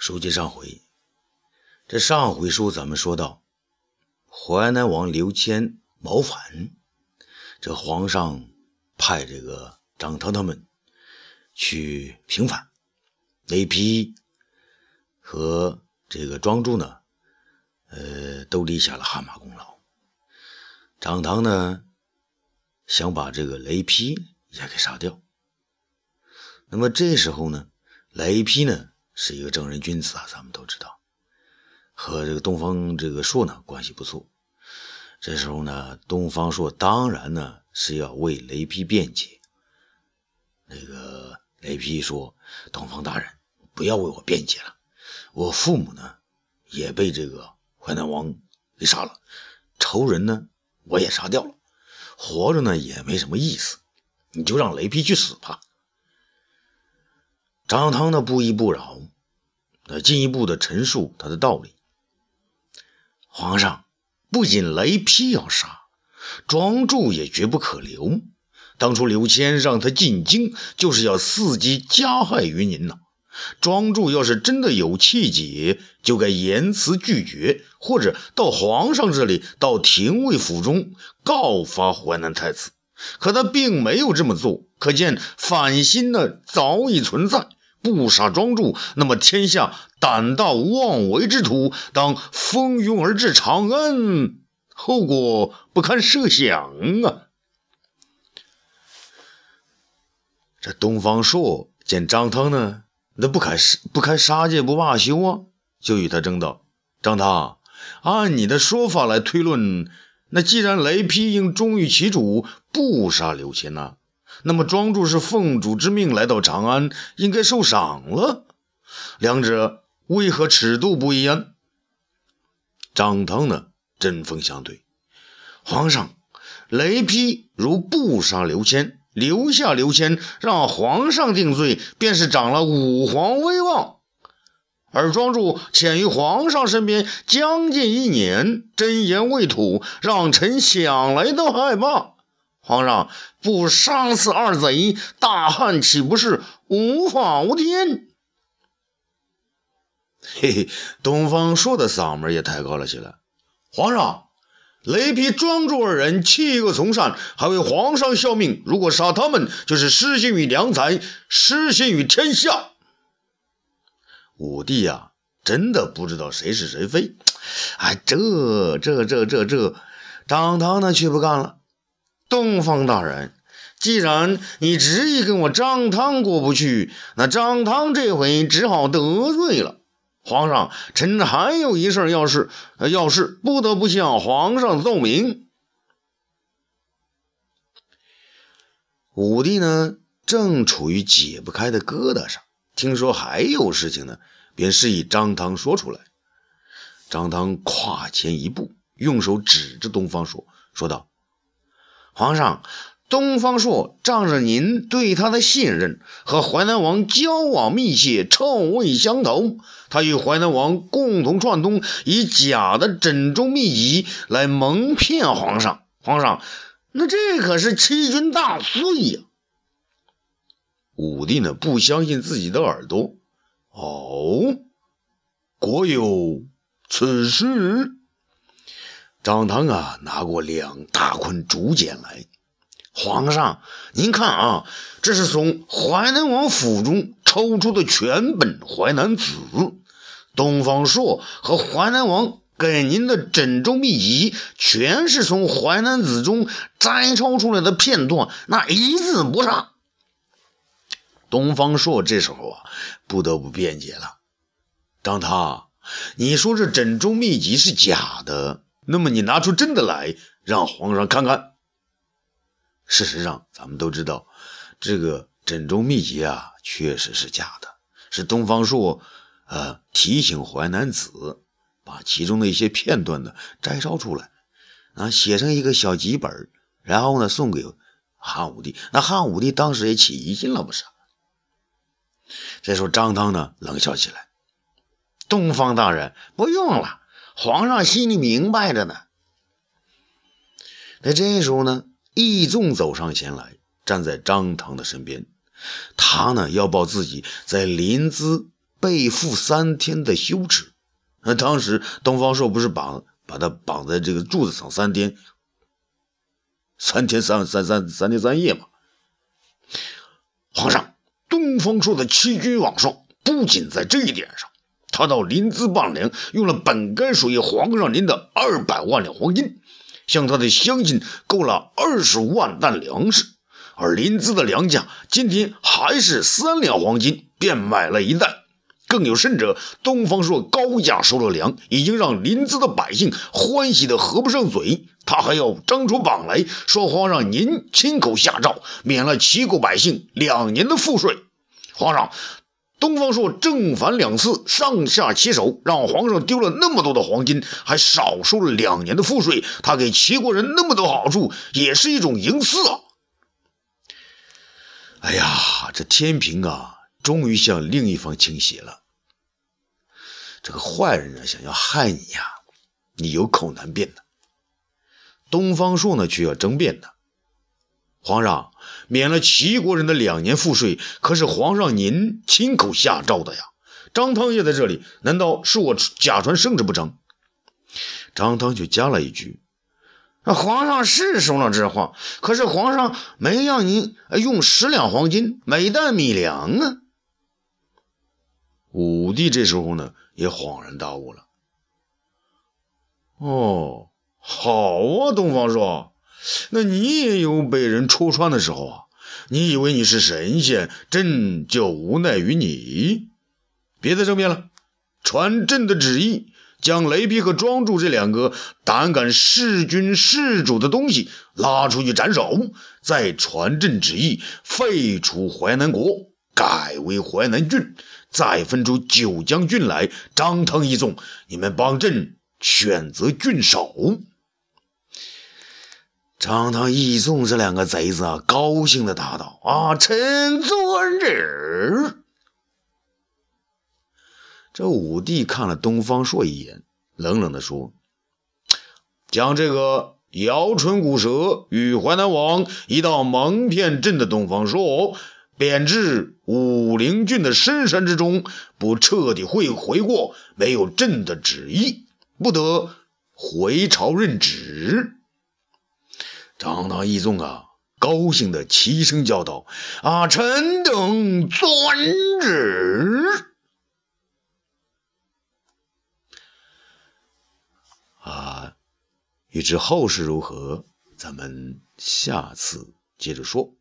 书接上回，这上回书咱们说到，淮南王刘谦谋反，这皇上派这个张汤他们去平反，雷劈和这个庄助呢，呃，都立下了汗马功劳。张汤呢，想把这个雷劈也给杀掉。那么这时候呢，雷劈呢？是一个正人君子啊，咱们都知道，和这个东方这个朔呢关系不错。这时候呢，东方朔当然呢是要为雷劈辩解。那个雷劈说：“东方大人，不要为我辩解了，我父母呢也被这个淮南王给杀了，仇人呢我也杀掉了，活着呢也没什么意思，你就让雷劈去死吧。”张汤呢不依不饶，那进一步的陈述他的道理。皇上不仅雷劈要杀，庄助也绝不可留。当初刘谦让他进京，就是要伺机加害于您呐。庄助要是真的有气节，就该严辞拒绝，或者到皇上这里，到廷尉府中告发淮南太子。可他并没有这么做，可见反心呢早已存在。不杀庄助，那么天下胆大妄为之徒当蜂拥而至长安，后果不堪设想啊！这东方朔见张汤呢，那不开不开杀戒不罢休啊，就与他争道：“张汤，按你的说法来推论，那既然雷劈应忠于其主，不杀刘谦呐？”那么庄助是奉主之命来到长安，应该受赏了。两者为何尺度不一样？张汤呢？针锋相对。皇上，雷劈如不杀刘谦，留下刘谦，让皇上定罪，便是长了武皇威望。而庄助潜于皇上身边将近一年，真言未吐，让臣想来都害怕。皇上不杀死二贼，大汉岂不是无法无天？嘿嘿，东方朔的嗓门也抬高了起来。皇上，雷劈庄主二人弃恶从善，还为皇上效命。如果杀他们，就是失信于良才，失信于天下。武帝呀，真的不知道谁是谁非。哎，这这这这这，张汤呢却不干了。东方大人，既然你执意跟我张汤过不去，那张汤这回只好得罪了皇上。臣还有一事要事，要事不得不向皇上奏明。武帝呢，正处于解不开的疙瘩上，听说还有事情呢，便示意张汤说出来。张汤跨前一步，用手指着东方说，说道。皇上，东方朔仗着您对他的信任，和淮南王交往密切，臭味相投。他与淮南王共同串通，以假的枕中秘籍来蒙骗皇上。皇上，那这可是欺君大罪呀！武帝呢，不相信自己的耳朵。哦，果有此事。张汤啊，拿过两大捆竹简来。皇上，您看啊，这是从淮南王府中抽出的全本《淮南子》。东方朔和淮南王给您的枕中秘籍，全是从《淮南子》中摘抄出来的片段，那一字不差。东方朔这时候啊，不得不辩解了：“张汤，你说这枕中秘籍是假的？”那么你拿出真的来，让皇上看看。事实上，咱们都知道，这个枕中秘籍啊，确实是假的，是东方朔，呃，提醒淮南子，把其中的一些片段呢摘抄出来，啊，写成一个小几本，然后呢送给汉武帝。那汉武帝当时也起疑心了，不是？这时候张汤呢冷笑起来：“东方大人，不用了。”皇上心里明白着呢。那这时候呢，义纵走上前来，站在张唐的身边。他呢要报自己在临淄被缚三天的羞耻。那当时东方朔不是绑把他绑在这个柱子上三天，三天三三三三天三夜吗？皇上，东方朔的欺君罔上，不仅在这一点上，他到临淄办粮，用了本该属于皇上您的二百万两黄金，向他的乡亲购了二十万担粮食。而临淄的粮价今天还是三两黄金便买了一担，更有甚者，东方朔高价收了粮，已经让临淄的百姓欢喜的合不上嘴。他还要张出榜来说，皇上您亲口下诏，免了齐国百姓两年的赋税。皇上，东方朔正反两次上下其手，让皇上丢了那么多的黄金，还少收了两年的赋税。他给齐国人那么多好处，也是一种营私啊。哎呀，这天平啊，终于向另一方倾斜了。这个坏人啊，想要害你呀，你有口难辩的。东方朔呢，却要争辩的。皇上免了齐国人的两年赋税，可是皇上您亲口下诏的呀。张汤也在这里，难道是我假传圣旨不成？张汤就加了一句。那皇上是说了这话，可是皇上没让您用十两黄金每担米粮啊。武帝这时候呢也恍然大悟了。哦，好啊，东方朔，那你也有被人戳穿的时候啊？你以为你是神仙，朕就无奈于你？别再争辩了，传朕的旨意。将雷劈和庄助这两个胆敢弑君弑主的东西拉出去斩首，再传朕旨意，废除淮南国，改为淮南郡，再分出九江郡来。张汤一众，你们帮朕选择郡守。张汤一众这两个贼子啊，高兴的答道：“啊，臣遵旨。”这武帝看了东方朔一眼，冷冷地说：“将这个摇唇鼓舌与淮南王一道蒙骗朕的东方朔，贬至武陵郡的深山之中，不彻底会回过，没有朕的旨意，不得回朝任职。”张唐义众啊，高兴的齐声叫道：“啊，臣等遵旨。”啊，欲知后事如何，咱们下次接着说。